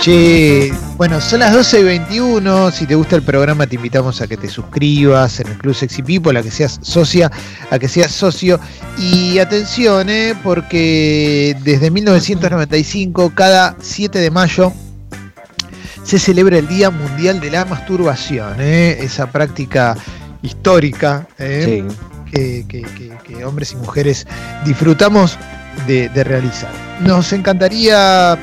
Che, bueno, son las 12 y 21. Si te gusta el programa, te invitamos a que te suscribas en el Club Sexy People, a que seas socia, a que seas socio. Y atención, eh, porque desde 1995, cada 7 de mayo, se celebra el Día Mundial de la Masturbación, eh, esa práctica histórica eh, que, que- que- que hombres y mujeres disfrutamos de, de realizar. Nos encantaría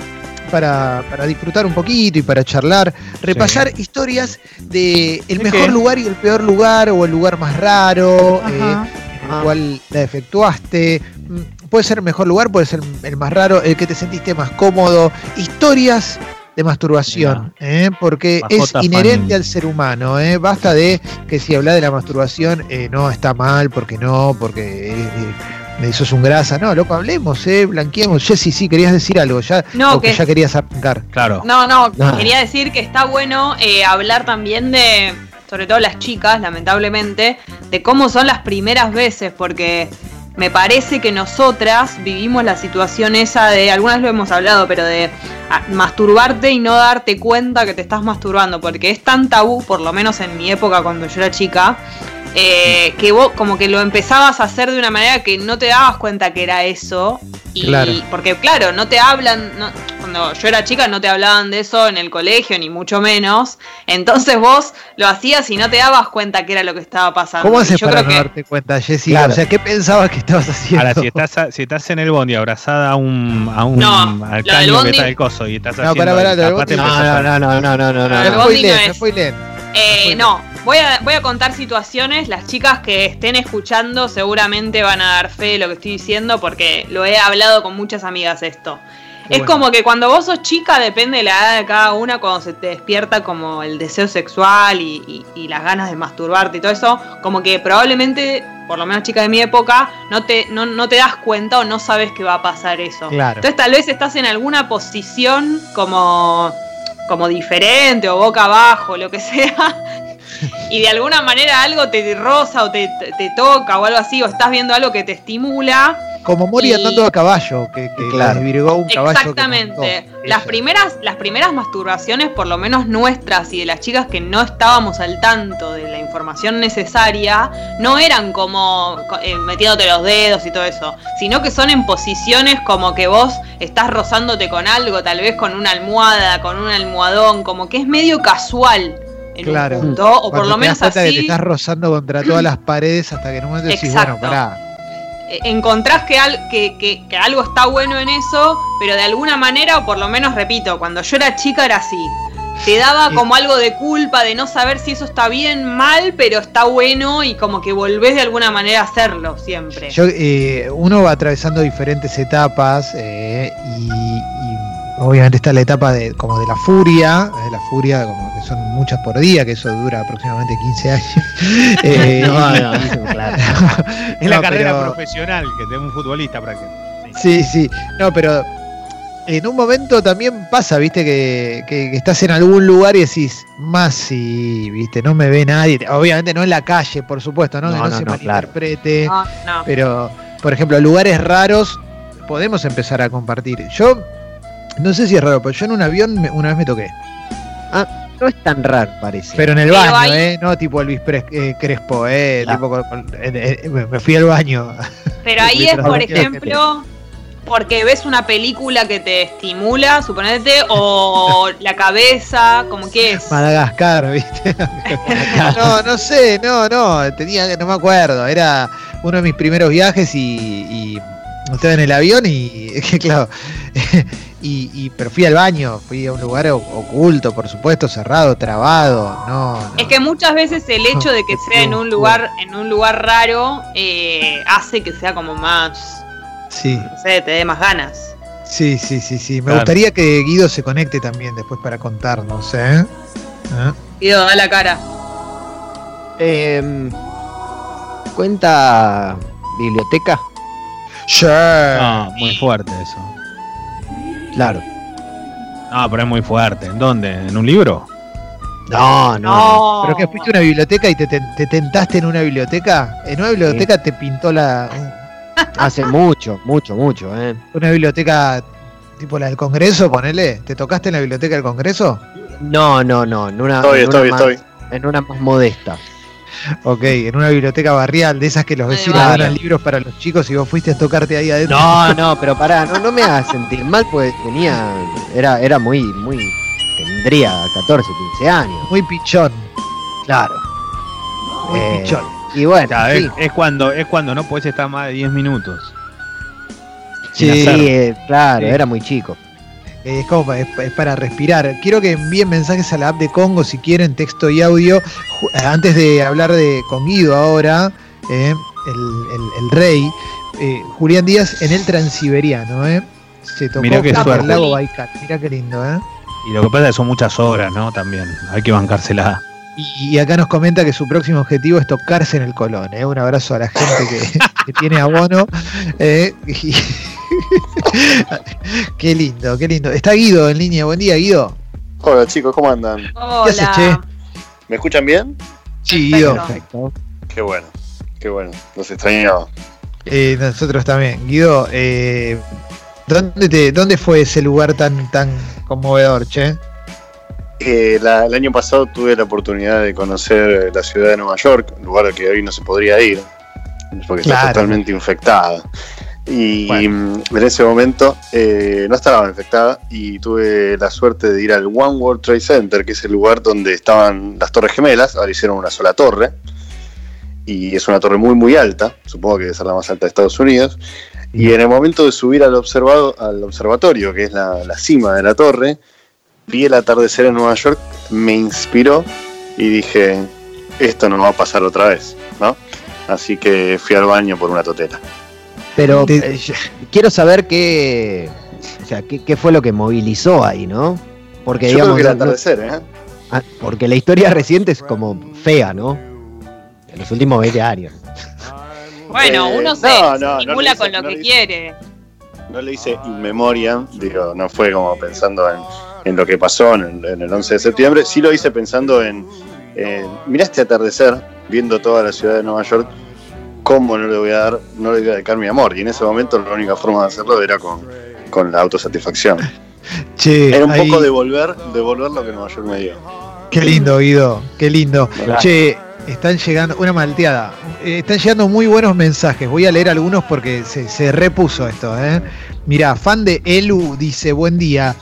para, para disfrutar un poquito y para charlar, repasar historias de el ¿De mejor qué? lugar y el peor lugar o el lugar más raro eh, en el cual la efectuaste. Mm, Puede ser el mejor lugar, puede ser el más raro, el que te sentiste más cómodo. Historias de masturbación, ¿eh? porque es inherente al ser humano. ¿eh? Basta de que si habla de la masturbación, eh, no está mal, porque no, porque eh, sos un grasa. No, loco, hablemos, ¿eh? blanqueemos. Jessy, sí, querías decir algo ya, No, que ya querías arrancar. Claro. No, no, quería decir que está bueno eh, hablar también de, sobre todo las chicas, lamentablemente, de cómo son las primeras veces, porque me parece que nosotras vivimos la situación esa de, algunas lo hemos hablado, pero de ah, masturbarte y no darte cuenta que te estás masturbando, porque es tan tabú, por lo menos en mi época cuando yo era chica, eh, que vos como que lo empezabas a hacer de una manera que no te dabas cuenta que era eso. Y Claro. porque claro, no te hablan, no- cuando yo era chica no te hablaban de eso en el colegio, ni mucho menos. Entonces vos lo hacías y no te dabas cuenta que era lo que estaba pasando. ¿Cómo haces yo para creo no que darte cuenta, Jessy? Claro. O sea, ¿qué pensabas que estabas haciendo? Ahora, si estás, si estás en el bondi abrazada a un, a un No, al que está el coso y estás No, haciendo el lo del tapate, bondi- empezás No, a- no, no, no, no, no, no. El No bondi spoileen, no no es. spoileen. Eh, no, voy a, voy a contar situaciones. Las chicas que estén escuchando seguramente van a dar fe de lo que estoy diciendo porque lo he hablado con muchas amigas esto. Es como que cuando vos sos chica, depende de la edad de cada una, cuando se te despierta como el deseo sexual y, y- y las ganas de masturbarte y todo eso, como que probablemente, por lo menos chica de mi época, no te, no, no te das cuenta o no sabes que va a pasar eso. Claro. Entonces tal vez estás en alguna posición como, como diferente o boca abajo, lo que sea. Y de alguna manera algo te roza o te, te- te toca o algo así, o estás viendo algo que te estimula. Como Mori Y- andando a caballo, que, que Claro. desvirgó un caballo. Exactamente. Las primeras, las primeras masturbaciones, por lo menos nuestras y de las chicas que no estábamos al tanto de la información necesaria, no eran como eh, metiéndote los dedos y todo eso, sino que son en posiciones como que vos estás rozándote con algo, tal vez con una almohada, con un almohadón, como que es medio casual. En Claro. un punto, o por lo te menos das cuenta que te así. estás rozando contra todas las paredes hasta que en un momento decís, bueno, pará. Eh, encontrás que, al- que, que- que algo está bueno en eso, pero de alguna manera, o por lo menos repito, cuando yo era chica era así. Te daba como algo de culpa de no saber si eso está bien, mal, pero está bueno y como que volvés de alguna manera a hacerlo siempre. Yo, eh, uno va atravesando diferentes etapas eh, y, y obviamente está la etapa de como de la furia, la furia como que son muchas por día, que eso dura aproximadamente 15 años. Eh, No, no, claro. Es la No, carrera pero- profesional que tiene un futbolista prácticamente. Sí, sí. No, pero en un momento también pasa, viste, que, que- que estás en algún lugar y decís, más si, viste, no me ve nadie. Obviamente no en la calle, por supuesto, ¿no? No, que no, no, se no, claro. malinterprete. No, no. Pero, por ejemplo, lugares raros podemos empezar a compartir. Yo, no sé si es raro, pero yo en un avión me- una vez me toqué. No es tan raro, parece. Pero en el Pero baño, hay- ¿eh? No tipo Elvis Pres- eh, Crespo, ¿eh? Claro. Tipo con- con- eh, eh, me me fui al baño. Pero ahí es, por ejemplo, porque ves una película que te estimula, suponete, o la cabeza, como que es. Madagascar, ¿viste? no, no sé, no, no, tenía, no me acuerdo, era uno de mis primeros viajes y, y estaba en el avión y, que claro, y, y- pero fui al baño, fui a un lugar oculto, por supuesto, cerrado, trabado, no, no. Es que muchas veces el hecho de que sea en un lugar, en un lugar raro, eh, hace que sea como más, sí, no sé, te dé más ganas. sí, sí, sí, sí, me Claro. gustaría que Guido se conecte también después para contarnos, ¿eh? ¿Eh? Guido, da la cara. Em, ¿Cuenta biblioteca? Sure. No, muy fuerte eso. Claro. No, pero es muy fuerte. ¿En dónde? ¿En un libro? No, no. No. ¿Pero que fuiste a una biblioteca y te, te- te tentaste en una biblioteca? ¿En una biblioteca te pintó la... Hace mucho, mucho, mucho, ¿eh? una biblioteca Tipo la del Congreso, ponele. ¿Te tocaste en la biblioteca del Congreso? No, no, no. En una, Estoy, en una estoy, más, estoy. En una más modesta. Ok, en una biblioteca barrial, de esas que los vecinos donan libros para los chicos y vos fuiste a tocarte ahí adentro. No, no, pero pará, no, no me hagas sentir mal, pues tenía. Era, era muy, muy. Tendría 14, 15 años. Muy pichón, Claro. muy Eh, pichón. Y bueno, Claro, sí, es, es cuando, es cuando no puedes estar más de 10 minutos. Sí, eh, claro, Sí. era muy chico. Es como es, pa- es para respirar. Quiero que envíen mensajes a la app de Congo si quieren, texto y audio. Eh, Antes de hablar de con Guido ahora, eh, el, el- el rey, eh, Julián Díaz en el Transiberiano, ¿eh? Se tocó Mirá el lago Baikal. Mirá qué lindo, ¿eh? Y lo que pasa es que son muchas horas, ¿no? También. Hay que bancársela. Y, y acá nos comenta que su próximo objetivo es tocarse en el Colón. ¿eh? Un abrazo a la gente que, que tiene abono. eh, y- qué lindo, qué lindo. Está Guido en línea. Buen día, Guido. Hola chicos, ¿cómo andan? ¿Qué haces, che? Hola. ¿Me escuchan bien? Sí. Guido. Perfecto. Qué bueno, qué bueno. Los extrañaba. Eh, nosotros también. Guido, eh, ¿dónde, te, ¿dónde fue ese lugar tan, tan conmovedor, che? Eh, la- el año pasado tuve la oportunidad de conocer la ciudad de Nueva York, un lugar al que hoy no se podría ir, porque está totalmente infectada. Y Bueno. mm, en ese momento eh, no estaba infectada y tuve la suerte de ir al One World Trade Center, que es el lugar donde estaban las Torres Gemelas, ahora hicieron una sola torre, y es una torre muy muy alta, supongo que debe ser la más alta de Estados Unidos. Y en el momento de subir al, observado, al observatorio, que es la, la cima de la torre, vi el atardecer en Nueva York, me inspiró y dije, esto no va a pasar otra vez, ¿no? Así que fui al baño por una totera. Pero Te- eh, quiero saber qué, o sea, qué, qué fue lo que movilizó ahí, ¿no? Porque Yo digamos, creo que el atardecer, ¿eh? ah, porque la historia reciente es como fea, ¿no? En los últimos 20 años. Bueno, Eh, uno se no, no, no estimula le hice- con lo no que hice. quiere. No le hice in memoriam, digo, no fue como pensando en, en lo que pasó en, en el 11 de septiembre, sí lo hice pensando en, en, mirá este atardecer, viendo toda la ciudad de Nueva York, cómo no le voy a dar, no le voy a dedicar mi amor. Y en ese momento la única forma de hacerlo era con, con la autosatisfacción. Che, Era un ahí- poco devolver, devolver lo que Nueva York me dio. Qué lindo, Guido, qué lindo. Claro. Che, están llegando, una malteada, Eh, están llegando muy buenos mensajes. Voy a leer algunos porque se, se repuso esto. ¿eh? Mirá, fan de Elu dice, buen día.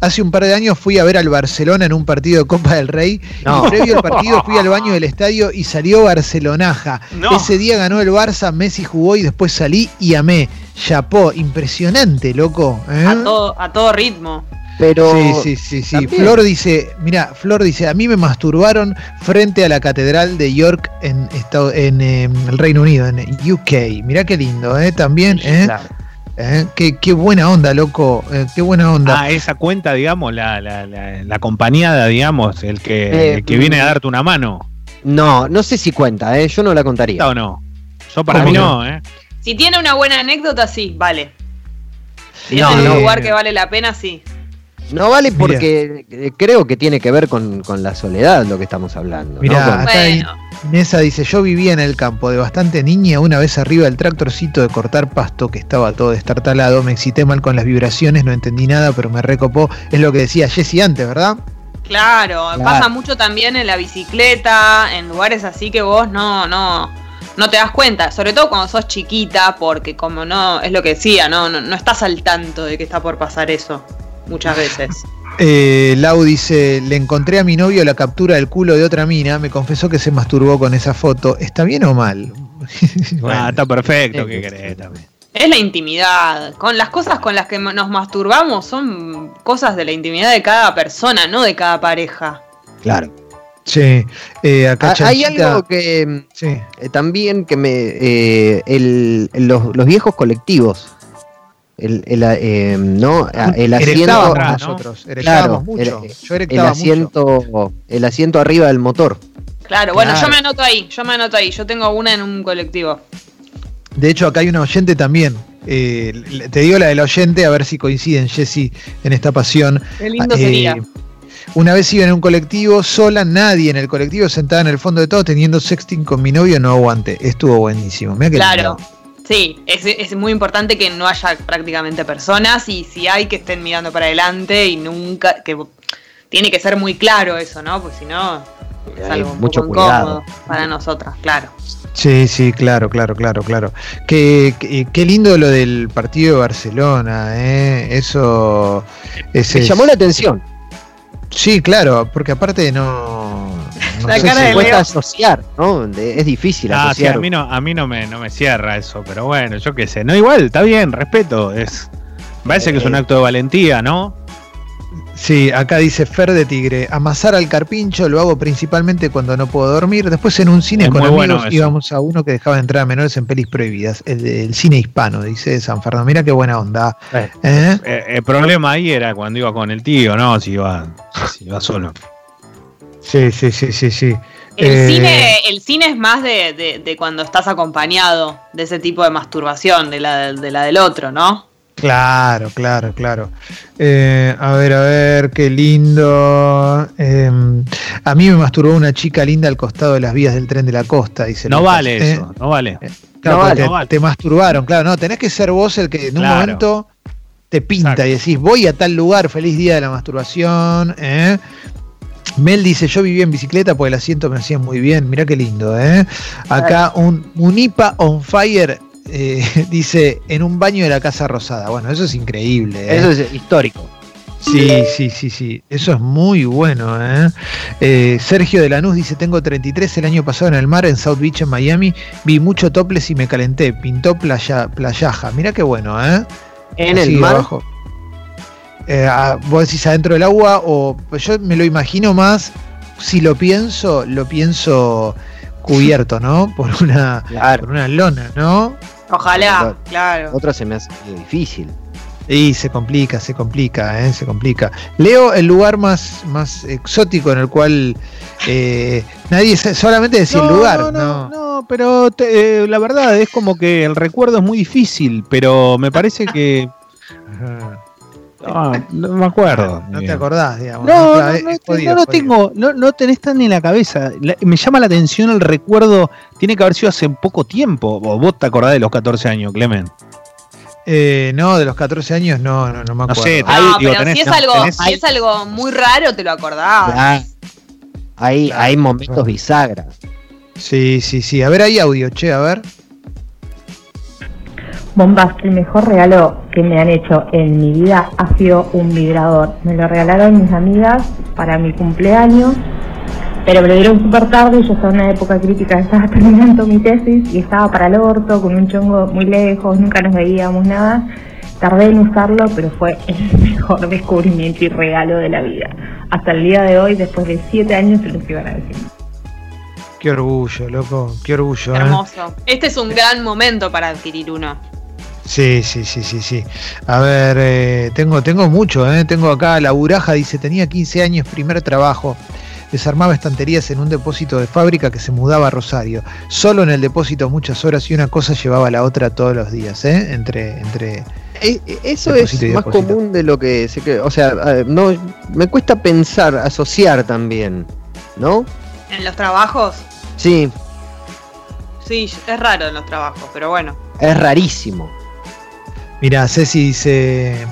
Hace un par de años fui a ver al Barcelona en un partido de Copa del Rey No. y previo al partido fui al baño del estadio y salió Barcelonaja. No. Ese día ganó el Barça, Messi jugó y después salí y amé. Chapó, impresionante, loco. ¿eh? A todo, a todo ritmo. Pero Sí, sí, sí, sí. también. Flor dice, mira, Flor dice, a mí me masturbaron frente a la catedral de York en, Estado- en eh, el Reino Unido, en UK. Mirá qué lindo, ¿eh? También, ¿eh? claro. ¿Eh? Qué, qué buena onda, loco. eh, qué buena onda. Ah, esa cuenta, digamos, la, la, la, la acompañada, digamos, el que, Eh, el que viene a darte una mano. No, no sé si cuenta, ¿eh? yo no la ¿Está contaría. o no? Yo para ¿Cómo mí no, ¿eh? Si tiene una buena anécdota, sí, vale. Si No, es no. un lugar que vale la pena, sí. No vale porque eh, creo que tiene que ver con, con la soledad lo que estamos hablando. ¿no? Mirá, Con- Acá Bueno, Inesa dice, yo vivía en el campo de bastante niña, una vez arriba del tractorcito de cortar pasto que estaba todo destartalado, me excité mal con las vibraciones, no entendí nada, pero me recopó. Es lo que decía Jessy antes, ¿verdad? claro, Claro. pasa mucho también en la bicicleta, en lugares así que vos no, no, no te das cuenta, sobre todo cuando sos chiquita, porque como no, es lo que decía, no, no, no estás al tanto de que está por pasar eso, muchas veces. Eh, Lau dice, le encontré a mi novio la captura del culo de otra mina, me confesó que se masturbó con esa foto. ¿Está bien o mal? Bueno, Ah, está perfecto, Sí, ¿qué sí, querés también? Es la intimidad. Con las cosas con las que nos masturbamos son cosas de la intimidad de cada persona, no de cada pareja. Claro. sí, eh, acá Ah, Hay algo que sí. eh, también que me. eh, el- los, los viejos colectivos. El, el, eh, ¿no? Ah, el asiento. Atrás, ¿no? nosotros, Claro, mucho. el- Yo El erectaba mucho. asiento, el asiento arriba del motor. Claro, bueno, Claro. yo me anoto ahí, yo me anoto ahí. Yo tengo una en un colectivo. De hecho, acá hay una oyente también. Eh, te digo la del oyente, a ver si coinciden, Jessy, en esta pasión. Qué lindo Eh, sería. Una vez iba en un colectivo, sola, nadie en el colectivo, sentada en el fondo de todo, teniendo sexting con mi novio, no aguanté. Estuvo buenísimo. Mirá qué Claro. lindo. Sí, es, es muy importante que no haya prácticamente personas y si hay que estén mirando para adelante y nunca, que tiene que ser muy claro eso, ¿no? Porque si no, es algo un mucho poco cuidado. incómodo para nosotras, claro. Sí, sí, claro, claro, claro, claro. Qué, qué, qué lindo lo del partido de Barcelona, ¿eh? Eso. ese Me llamó la atención. Sí, claro, porque aparte no. No La sé cara si- de Cuesta Leo. asociar, ¿no? De- Es difícil Ah, sí, a mí no, a mí no me, no me cierra eso, pero bueno, yo qué sé. No, igual, está bien, respeto. Es, parece que es un Eh. acto de valentía, ¿no? Sí, acá dice Fer de Tigre. Amasar al carpincho lo hago principalmente cuando no puedo dormir. Después en un cine Es con muy bueno amigos eso. íbamos a uno que dejaba entrar a menores en pelis prohibidas. El, cine hispano, dice de San Fernando. Mira qué buena onda. Eh. ¿Eh? Eh, el problema ahí era cuando iba con el tío, ¿no? Si iba, si iba solo. Sí, sí, sí, sí, sí. El, Eh, cine, el cine es más de, de- de cuando estás acompañado de ese tipo de masturbación, de la, de la del otro, ¿no? Claro, claro, claro. Eh, a ver, a ver, qué lindo. Eh, a mí me masturbó una chica linda al costado de las vías del tren de la costa, dice No Lucas. vale Eh, eso, no vale. Claro, No vale, te, no vale. te masturbaron, claro, no, tenés que ser vos el que en un momento te pinta Exacto. y decís, voy a tal lugar, feliz día de la masturbación. Mel dice, yo vivía en bicicleta porque el asiento me hacía muy bien, mirá qué lindo. ¿eh? Acá un Munipa on fire eh, dice, en un baño de la Casa Rosada. Bueno, eso es increíble. ¿eh? Eso es histórico. Sí, sí, sí, sí. Eso es muy bueno. ¿eh? Eh, Sergio de Lanús dice: Tengo 33 el año pasado en el mar, en South Beach, en Miami. Vi mucho topless y me calenté. Pintó playa, playaja. Mira qué bueno, ¿eh? En Así el mar. abajo. Eh, vos decís adentro del agua, o pues yo me lo imagino más. Si lo pienso, lo pienso cubierto, ¿no? Por una, Claro. por una lona, ¿no? Ojalá, Claro. claro. Otra se me hace difícil. Y se complica, se complica, ¿eh? se complica. Leo, el lugar más, más exótico en el cual eh, nadie solamente decir no, lugar, no, ¿no? no, no, pero te- eh, la verdad es como que el recuerdo es muy difícil, pero me parece que. Ajá. Ah, no me acuerdo. No te acordás, digamos. No, no, no, jodido, no lo jodido. tengo, no, no tenés tan ni en la cabeza. La- me llama la atención el recuerdo, tiene que haber sido hace poco tiempo. Vos te acordás de los 14 años, Clemen. Eh, no, de los 14 años no, no, no me No acuerdo. sé, No, Ahí, digo, pero tenés- si, es no, algo, tenés- si es algo muy raro, te lo acordás. Hay, Claro. hay momentos bisagras. Sí, sí, sí. A ver, hay audio, che, a ver. Bombas, el mejor regalo que me han hecho en mi vida ha sido un vibrador. Me lo regalaron mis amigas para mi cumpleaños, pero me lo dieron súper tarde. Yo estaba en una época crítica, estaba terminando mi tesis y estaba para el orto, con un chongo muy lejos, nunca nos veíamos nada. Tardé en usarlo, pero fue el mejor descubrimiento y regalo de la vida. Hasta el día de hoy, después de siete años, se los iban a decir. Qué orgullo, loco, qué orgullo. ¿eh? Hermoso. Este es un gran momento para adquirir uno. Sí, sí, sí, sí, sí. A ver, eh, tengo, tengo mucho, ¿eh? Tengo acá la Buraja, dice, tenía 15 años, primer trabajo. Desarmaba estanterías en un depósito de fábrica que se mudaba a Rosario. Solo en el depósito muchas horas y una cosa llevaba a la otra todos los días, ¿eh? Entre, entre. Eh, eh, Eso es más común de lo que se cree. O sea, no, me cuesta pensar, asociar también, ¿no? En los trabajos, Sí, sí, es raro en los trabajos, pero bueno. es rarísimo. Mira, Ceci dice,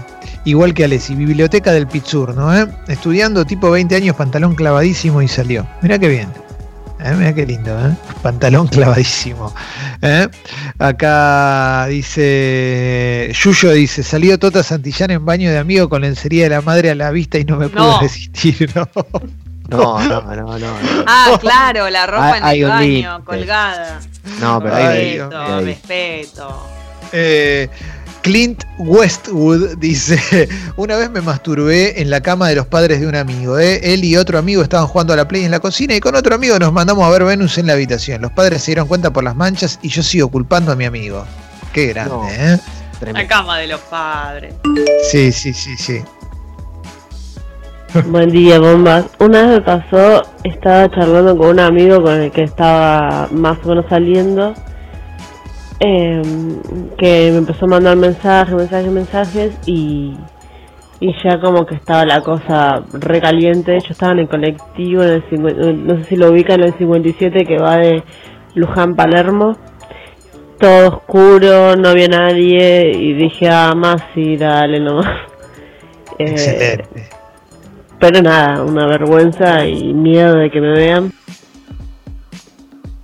igual que Alessi, biblioteca del Pitsur, ¿no? eh? Estudiando tipo 20 años, pantalón clavadísimo y salió. Mira qué bien. Eh, Mira qué lindo, ¿eh? Pantalón clavadísimo. ¿eh? Acá dice, Yuyo dice, salió Tota Santillán en baño de amigo con lencería de la madre a la vista y no me pude No. resistir, ¿no? No, no, no, no. No, Ah, claro, la ropa Hay- en hay el baño, colgada. No, pero hay, Respeto, hay- respeto. Eh, Clint Westwood dice, una vez me masturbé en la cama de los padres de un amigo. ¿eh? Él y otro amigo estaban jugando a la play en la cocina y con otro amigo nos mandamos a ver Venus en la habitación. Los padres se dieron cuenta por las manchas y yo sigo culpando a mi amigo. Qué grande, No. ¿eh? La cama de los padres. Sí, sí, sí, sí. Buen día, bombas. Una vez me pasó, estaba charlando con un amigo con el que estaba más o menos saliendo, eh, que me empezó a mandar mensajes, mensajes, mensajes y, y ya como que estaba la cosa recaliente. Yo estaba en el colectivo, en el 50 no sé si lo ubican, en el 57 que va de Luján Palermo. todo oscuro, no había nadie y dije, ah, más sí, dale nomás. Eh, Excelente. pero nada, una vergüenza y miedo de que me vean.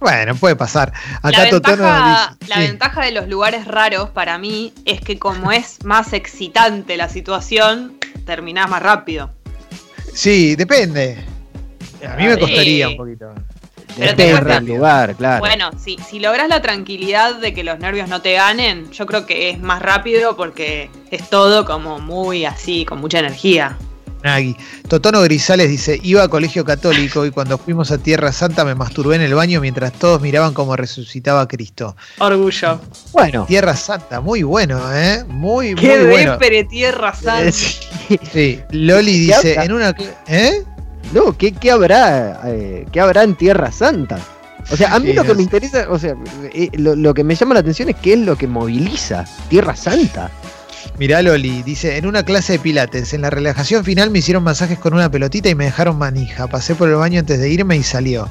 Bueno, puede pasar. Acá la ventaja, dice- la sí. ventaja de los lugares raros para mí es que como es más excitante la situación, terminás más rápido. Sí, depende. A mí me Sí. costaría un poquito. Pero te Depende del lugar, claro. Bueno, si, si logras la tranquilidad de que los nervios no te ganen, yo creo que es más rápido porque es todo como muy así, con mucha energía. Nagui. Totono Grisales dice, iba a colegio católico y cuando fuimos a Tierra Santa me masturbé en el baño mientras todos miraban cómo resucitaba a Cristo. Orgullo. Bueno, Tierra Santa, muy bueno, ¿eh? Muy, Qué muy bueno. depre tierra santa. Sí, Loli ¿Qué dice, habla? en una... ¿Eh? no, ¿qué, qué habrá? eh, ¿Qué habrá en Tierra Santa? O sea, a mí Sí, lo que no me sé. interesa, o sea, eh, lo, lo que me llama la atención es qué es lo que moviliza Tierra Santa. Mirá Loli, dice, en una clase de pilates, en la relajación final me hicieron masajes con una pelotita y me dejaron manija. Pasé por el baño antes de irme y salió.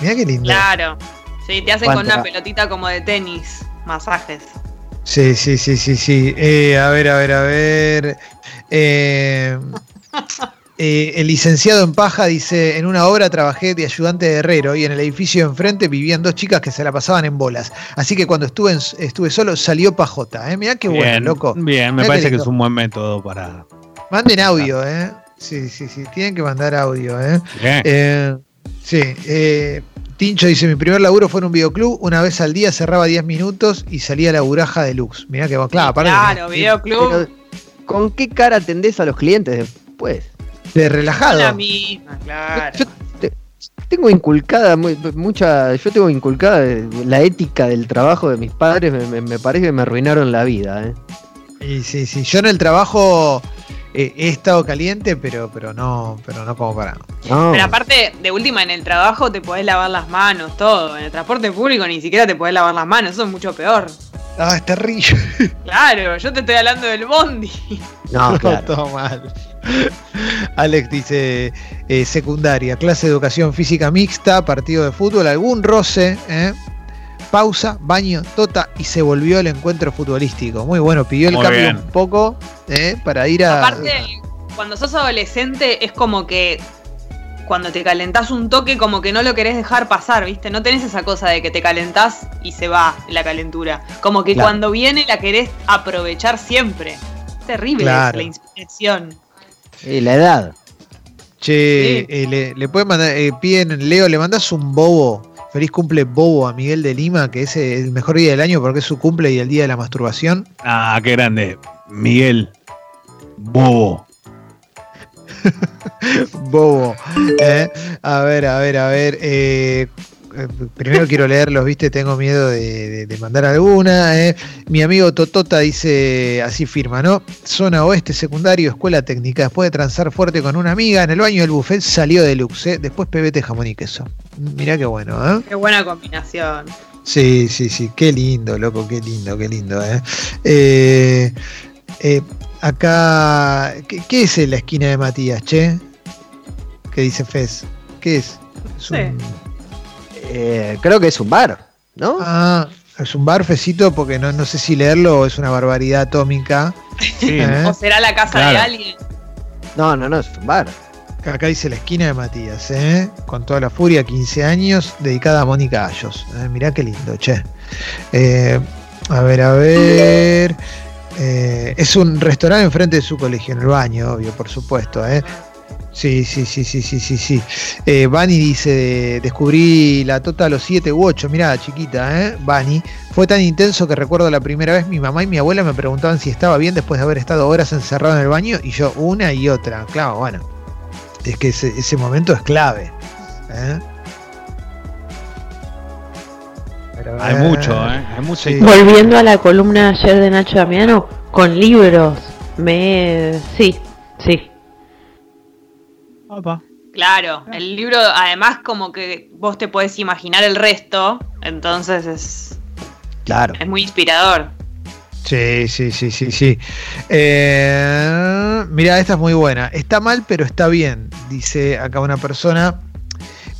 Mirá qué lindo. Claro. Sí, te hacen con una pelotita como de tenis, masajes. Sí, sí, sí, sí, sí. Eh, a ver, a ver, a ver. Eh, eh, el licenciado en paja dice, en una obra trabajé de ayudante de herrero y en el edificio de enfrente vivían dos chicas que se la pasaban en bolas. Así que cuando estuve, en- estuve solo salió pajota. ¿eh? Mirá qué bueno, loco. bien, me Mirá parece que es un buen método para. Manden audio, ¿eh? Sí, sí, sí. Tienen que mandar audio, ¿eh? Bien. Eh, sí, eh, Tincho dice, mi primer laburo fue en un videoclub, una vez al día cerraba 10 minutos y salía la buraja deluxe. Mirá que claro, aparte claro, de- videoclub. ¿con qué cara atendés a los clientes después? De relajado. La misma, claro. Yo te- tengo inculcada muy- mucha, yo tengo inculcada la ética del trabajo de mis padres, me, me- me parece que me arruinaron la vida, ¿eh? Y sí, sí, yo en el trabajo eh, he estado caliente, pero, pero no, pero no como para. No. Pero aparte, de última, en el trabajo te podés lavar las manos, todo. En el transporte público ni siquiera te podés lavar las manos, eso es mucho peor. Ah, es terrible. Claro, yo te estoy hablando del bondi. no, claro. todo mal. Alex dice, eh, secundaria, clase de educación física mixta, partido de fútbol, algún roce, ¿eh? pausa, baño, tota y se volvió el encuentro futbolístico. Muy bueno, pidió el Muy cambio bien. un poco ¿eh? para ir a... Aparte, cuando sos adolescente es como que cuando te calentás un toque como que no lo querés dejar pasar, ¿viste? No tenés esa cosa de que te calentás y se va la calentura. Como que Claro. cuando viene la querés aprovechar siempre. Es terrible Claro. la inspiración. Eh, la edad. Che, Sí. eh, le, le pueden mandar, eh, piden, Leo, le mandas un bobo. Feliz cumple bobo a Miguel de Lima, que es el mejor día del año porque es su cumple y el día de la masturbación. Ah, qué grande. Miguel. Bobo. Bobo. ¿eh? A ver, a ver, a ver. Primero quiero leerlos, viste, tengo miedo de, de- de mandar alguna. ¿eh? Mi amigo Totota dice, así firma, ¿no? Zona oeste, secundario, escuela técnica. Después de transar fuerte con una amiga, en el baño del buffet salió deluxe. ¿eh? Después pebete jamón y queso. Mirá qué bueno, ¿eh? Qué buena combinación. Sí, sí, sí, qué lindo, loco, qué lindo, qué lindo. ¿eh? Eh, eh, acá, ¿qué, qué es la esquina de Matías, che? ¿Qué dice Fez? ¿Qué es? Es Sí. Eh, creo que es un bar, ¿no? ah, es un bar, Fecito, porque no, no sé si leerlo o es una barbaridad atómica. Sí, ¿eh? O será la casa de alguien. No, no, no, es un bar. Acá dice la esquina de Matías, ¿eh? con toda la furia, 15 años, dedicada a Mónica Ayos. ¿eh? Mirá qué lindo, che. Eh, a ver, a ver. Eh, es un restaurante enfrente de su colegio, en el baño, obvio, por supuesto. Sí, sí, sí, sí, sí, sí, sí. Eh, Bani dice, descubrí la tota a los 7 u 8, mirá, chiquita, ¿eh? Bani. Fue tan intenso que recuerdo la primera vez mi mamá y mi abuela me preguntaban si estaba bien después de haber estado horas encerrado en el baño y yo una y otra. Claro, bueno. Es que ese, ese momento es clave. ¿eh? Pero, Hay eh, mucho, ¿eh? Hay mucho. sí. Volviendo a la columna ayer de Nacho Damiano, con libros, me... Sí, sí. Opa. Claro, el libro además como que vos te podés imaginar el resto, entonces es, Claro. es muy inspirador. Sí, sí, sí, sí, sí. Eh, mira, esta es muy buena. Está mal, pero está bien, dice acá una persona.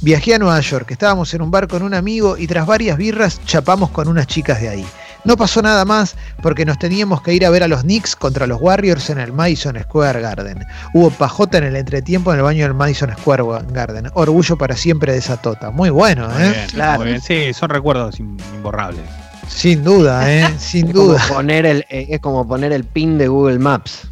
Viajé a Nueva York, estábamos en un bar con un amigo y tras varias birras chapamos con unas chicas de ahí. No pasó nada más porque nos teníamos que ir a ver a los Knicks contra los Warriors en el Madison Square Garden. Hubo pajota en el entretiempo en el baño del Madison Square Garden. Orgullo para siempre de esa tota. Muy bueno, Muy ¿eh? bien, Claro. muy bien. Sí, son recuerdos im- imborrables. Sin duda, ¿eh? Sin Es como, duda. poner el, eh, es como poner el pin de Google Maps.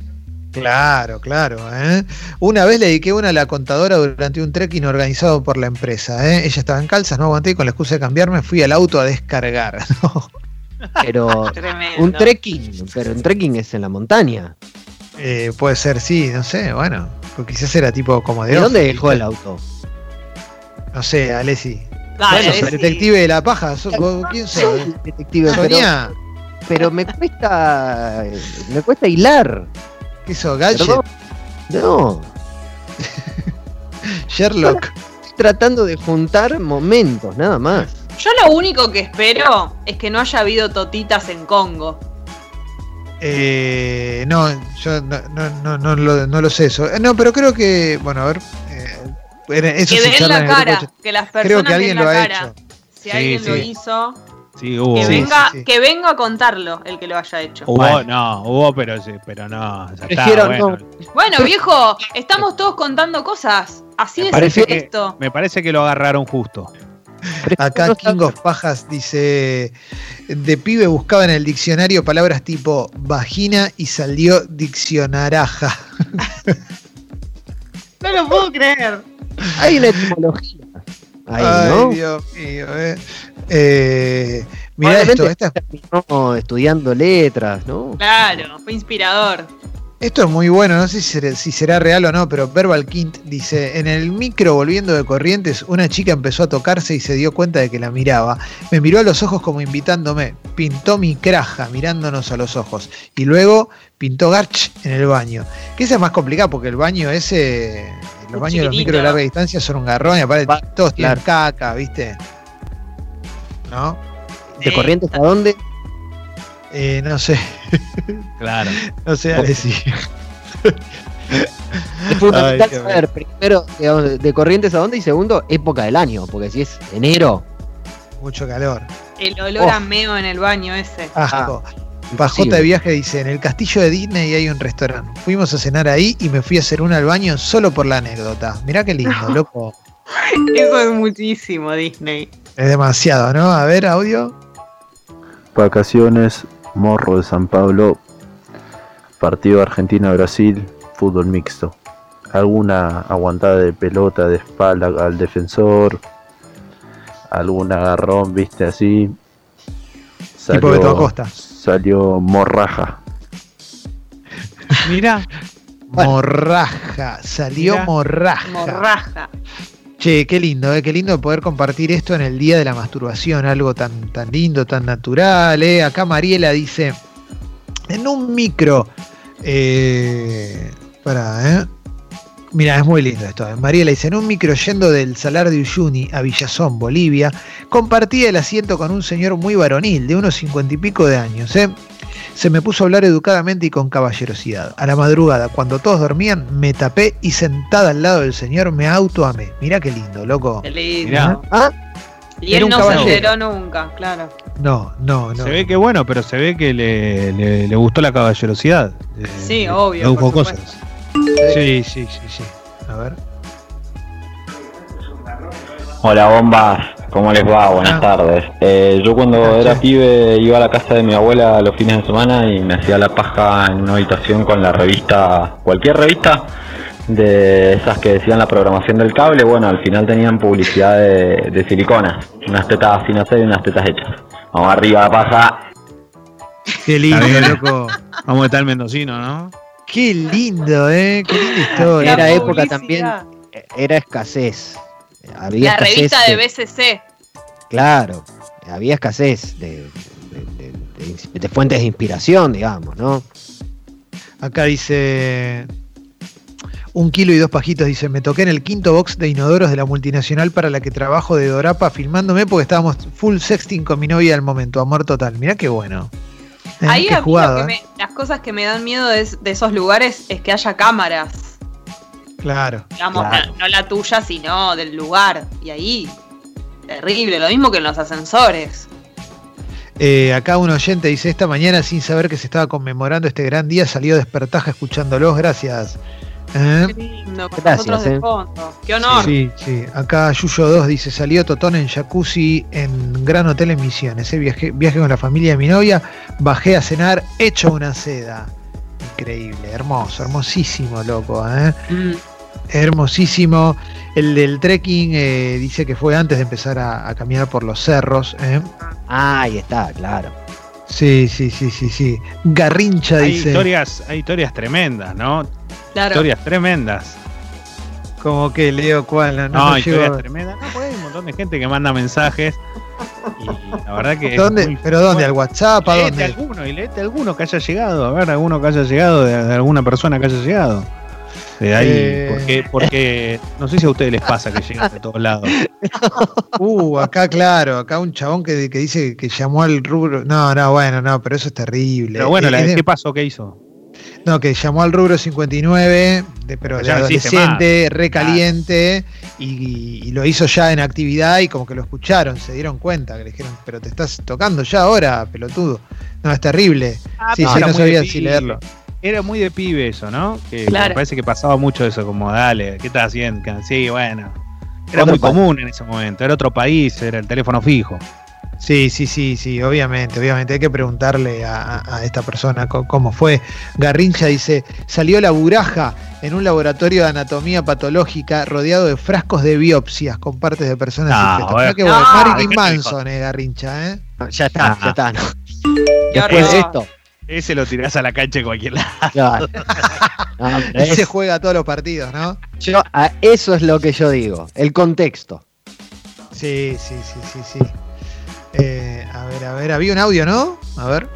Claro, claro. ¿eh? Una vez le dediqué una a la contadora durante un trekking organizado por la empresa. ¿eh? Ella estaba en calzas, no aguanté y con la excusa de cambiarme fui al auto a descargar. ¿no? Pero Tremendo. un trekking, pero un trekking es en la montaña. Eh, puede ser, sí, no sé, bueno. Porque quizás era tipo como de. ¿De dónde dejó el auto? No sé, Alessi. Dale, Bueno, sí. detective de la paja. ¿sos- vos ¿Quién sos? Soy detective, pero, pero me cuesta. Me cuesta hilar. ¿qué sos? Gadget, Perdón. No, Sherlock. estoy tratando de juntar momentos, nada más. Yo lo único que espero es que no haya habido totitas en Congo. Eh, no, yo no, no, no, no lo, no lo sé eso. Eh, No, pero creo que, bueno, a ver. eh, eso que se den la cara, de- que las Creo personas que alguien den lo la ha cara. hecho. Si Sí, alguien lo hizo, Sí, hubo. que venga, sí, sí. que venga a contarlo el que lo haya hecho. Hubo, Bueno. no, hubo, pero sí, pero no. Ya está, Prefiero bueno. no. Bueno, viejo, estamos todos contando cosas. Así Me es parece que- esto. Me parece que lo agarraron justo. Acá King of Pajas dice, de pibe buscaba en el diccionario palabras tipo vagina y salió diccionaraja. No lo puedo creer. Hay una etimología. Ahí, Ay, ¿no? Dios mío. Eh. Eh, mirá esto, Probablemente esta- terminó estudiando letras, ¿no? Claro, fue inspirador. Esto es muy bueno, no sé si será, si será real o no, pero Verbal Quint dice, en el micro volviendo de Corrientes, una chica empezó a tocarse y se dio cuenta de que la miraba. Me miró a los ojos como invitándome, pintó mi craja mirándonos a los ojos y luego pintó Garch en el baño. Que esa es más complicada porque el baño ese, los Es baños de los micro de larga distancia son un garrón y aparte Va, todos tienen claro. caca, ¿viste? ¿No? ¿De. Corrientes a dónde? Eh, no sé, Claro. no sé, Alessi. Es fundamental Ay, saber, primero, digamos, de- Corrientes a dónde y segundo, época del año, porque si es enero, Mucho calor. El olor Oh. a meo en el baño ese. Asco. imposible. Pajota de viaje dice, en el castillo de Disney hay un restaurante. Fuimos a cenar ahí y me fui a hacer una al baño solo por la anécdota. Mirá qué lindo, loco. Eso es muchísimo, Disney. Es demasiado, ¿no? A ver, audio. Vacaciones, Morro de San Pablo, partido Argentina-Brasil, fútbol mixto. Alguna aguantada de pelota de espalda al defensor, algún agarrón, viste así. Tipo Beto Acosta. salió morraja. Mira, Morraja, salió Mirá. morraja. Morraja. Che, qué lindo, ¿eh? qué lindo poder compartir esto en el día de la masturbación, algo tan, tan lindo, tan natural. ¿eh? Acá Mariela dice, en un micro, eh, para, ¿eh? Mira, es muy lindo esto. ¿eh? Mariela dice, en un micro yendo del Salar de Uyuni a Villazón, Bolivia, compartía el asiento con un señor muy varonil, de unos cincuenta y pico de años. ¿eh? Se me puso a hablar educadamente y con caballerosidad. A la madrugada, cuando todos dormían, me tapé y sentada al lado del señor me autoamé. Mirá qué lindo, loco. Qué lindo. Mirá. Ah, Y Era él no se enteró nunca, claro. No, no, no. se ve que bueno, pero se ve que le, le- le gustó la caballerosidad. Eh, Sí, obvio, le buscó cosas. Sí, sí, sí, sí. A ver. Hola bombas, ¿cómo les va? Buenas Ah. tardes. Eh, yo cuando era pibe iba a la casa de mi abuela los fines de semana y me hacía la paja en una habitación con la revista, cualquier revista de esas que decían la programación del cable. Bueno, al final tenían publicidad de, de siliconas, unas tetas sin hacer y unas tetas hechas. Vamos arriba, paja. Qué lindo, loco. Vamos a estar mendocino, ¿no? Qué lindo, ¿eh? Qué linda historia. Era época publicidad. era escasez. Había La revista de de- BCC. Claro, había escasez de, de- de- de- de fuentes de inspiración, digamos, ¿no? Acá dice. Un kilo y dos pajitos, dice, me toqué en el quinto box de inodoros de la multinacional para la que trabajo de Dorapa filmándome porque estábamos full sexting con mi novia al momento, amor total. Mirá qué bueno. Eh, Ahí qué a mí lo jugado, que ¿eh? me- las cosas que me dan miedo de, de esos lugares es que haya cámaras. Claro. Digamos, Claro. no, no la tuya, sino del lugar. Y ahí, terrible. Lo mismo que en los ascensores. Eh, acá un oyente dice, esta mañana sin saber que se estaba conmemorando este gran día, salió despertaja escuchándolos, gracias. ¿Eh? Qué lindo, con Gracias, nosotros de eh. fondo. Qué honor. Sí, sí. Acá Yuyo 2 dice, salió Totón en jacuzzi en Gran Hotel en Misiones. ¿eh? Viaje, viaje con la familia de mi novia, bajé a cenar, hecho una seda. Increíble, hermoso, hermosísimo, loco. ¿eh? Mm. Hermosísimo. El del trekking eh, dice que fue antes de empezar a, a caminar por los cerros. ¿eh? Ah, ahí está, claro. Sí, sí, sí, sí, sí. Garrincha Hay dice. historias, hay historias tremendas, ¿no? Claro. Historias tremendas. Como que leo cuál. No, No, no historias llego- tremendas. No, porque hay un montón de gente que manda mensajes. Y la verdad que. es ¿Dónde? muy- ¿Pero dónde? ¿Al WhatsApp? ¿A Leete dónde? alguno y leete alguno que haya llegado. A ver, alguno que haya llegado, de, de alguna persona que haya llegado. De ahí, Eh. porque, porque no sé si a ustedes les pasa que llegan de todos lados. Uh, acá claro, acá un chabón que, que dice que llamó al rubro. No, no, bueno, no, pero eso es terrible. Pero bueno, Eh, la- es de- ¿qué pasó? ¿Qué hizo? No, que llamó al rubro 59, de, pero de adolescente, recaliente, y, y lo hizo ya en actividad y como que lo escucharon, se dieron cuenta, que le dijeron, pero te estás tocando ya ahora, pelotudo. No, es terrible. sí, pero sí, no sabía si leerlo. Era muy de pibe eso, ¿no? Que Claro. me parece que pasaba mucho eso, como dale, ¿qué estás haciendo? Sí, bueno. Era muy común en ese momento, era otro país, era el teléfono fijo. Sí, sí, sí, sí, obviamente, obviamente. Hay que preguntarle a, esta persona cómo fue. Garrincha dice, salió la buraja en un laboratorio de anatomía patológica rodeado de frascos de biopsias con partes de personas No, infectadas. qué No, bueno. Marilyn ¿qué te Manson, eh, Garrincha, ¿eh? Ya está, ya está. ¿no? Qué Después de esto. Ese lo tirás a la cancha en cualquier lado. claro. No, pero Él se es- juega todos los partidos, ¿no? yo- a- eso es lo que yo digo, el contexto. Sí, sí, sí, sí, sí. Eh, a ver, a ver, había un audio, ¿no? A ver.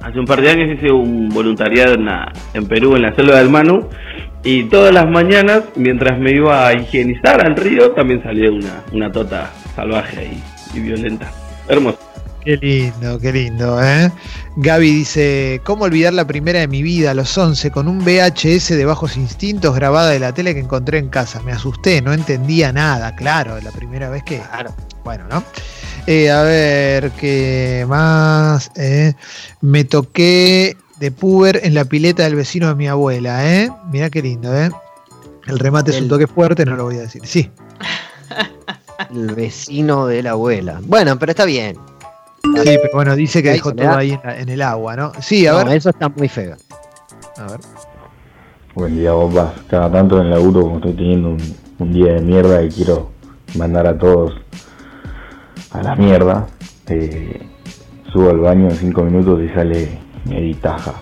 Hace un par de años hice un voluntariado en, la- en Perú, en la selva del Manu, y todas las mañanas, mientras me iba a higienizar al río, también salía una, una tota salvaje y, y violenta. Hermoso. Qué lindo, qué lindo, ¿eh? Gaby dice, ¿cómo olvidar la primera de mi vida, a los 11, con un VHS de bajos instintos grabada de la tele que encontré en casa? Me asusté, no entendía nada, claro, la primera vez que... Bueno, ¿no? Eh, a ver, ¿qué más? Eh, me toqué de puber en la pileta del vecino de mi abuela, ¿eh? Mirá qué lindo, ¿eh? El remate es un toque fuerte, no lo voy a decir. Sí, El vecino de la abuela. Bueno, pero está bien. Sí, pero bueno, dice que dejó todo ahí en, la- en el agua, ¿no? Sí, a No, ver. eso está muy feo. A ver. Buen día, bombas. Cada tanto en el laburo, como estoy teniendo un, un día de mierda y quiero mandar a todos a la mierda, eh, subo al baño en 5 minutos y sale mi editaja.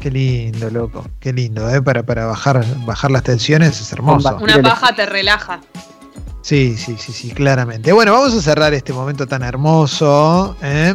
Qué lindo, loco. Qué lindo, ¿eh? Para, para bajar, bajar las tensiones es hermoso. Bomba. Una paja te relaja. Sí, sí, sí, sí, claramente. Bueno, vamos a cerrar este momento tan hermoso. ¿eh?